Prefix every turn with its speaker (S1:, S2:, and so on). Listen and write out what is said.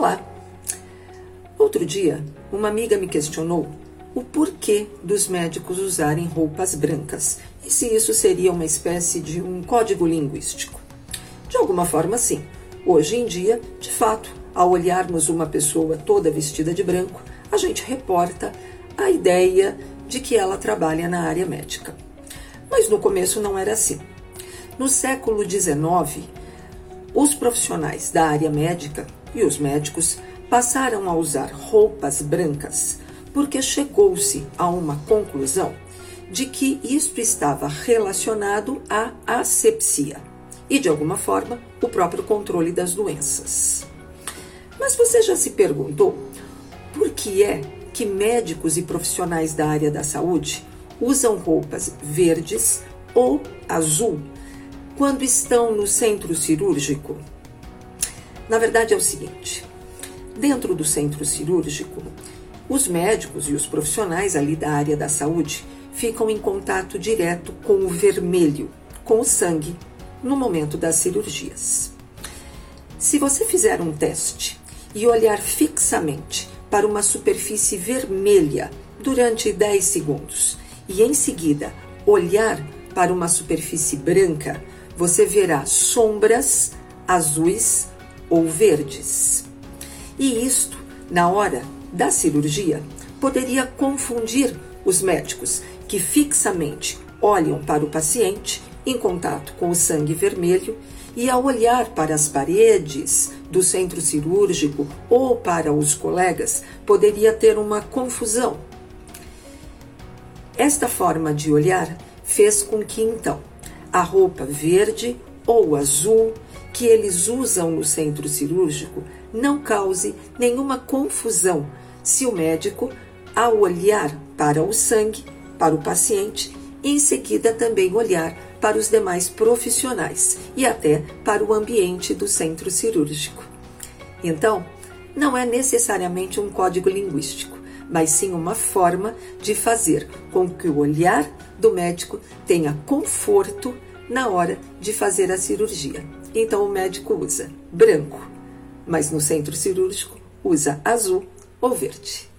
S1: Olá! Outro dia, uma amiga me questionou o porquê dos médicos usarem roupas brancas e se isso seria uma espécie de um código linguístico. De alguma forma, sim. Hoje em dia, de fato, ao olharmos uma pessoa toda vestida de branco, a gente reporta a ideia de que ela trabalha na área médica. Mas no começo não era assim. No século XIX, os profissionais da área médica e os médicos passaram a usar roupas brancas porque chegou-se a uma conclusão de que isto estava relacionado à asepsia e, de alguma forma, o próprio controle das doenças. Mas você já se perguntou por que é que médicos e profissionais da área da saúde usam roupas verdes ou azul quando estão no centro cirúrgico? Na verdade, é o seguinte: dentro do centro cirúrgico, os médicos e os profissionais ali da área da saúde ficam em contato direto com o vermelho, com o sangue, no momento das cirurgias. Se você fizer um teste e olhar fixamente para uma superfície vermelha durante 10 segundos e em seguida olhar para uma superfície branca, você verá sombras azuis ou verdes. E isto, na hora da cirurgia, poderia confundir os médicos que fixamente olham para o paciente em contato com o sangue vermelho e ao olhar para as paredes do centro cirúrgico ou para os colegas, poderia ter uma confusão. Esta forma de olhar fez com que então a roupa verde ou azul que eles usam no centro cirúrgico não cause nenhuma confusão se o médico, ao olhar para o sangue, para o paciente, em seguida também olhar para os demais profissionais e até para o ambiente do centro cirúrgico. Então, não é necessariamente um código linguístico, mas sim uma forma de fazer com que o olhar do médico tenha conforto na hora de fazer a cirurgia. Então, o médico usa branco, mas no centro cirúrgico usa azul ou verde.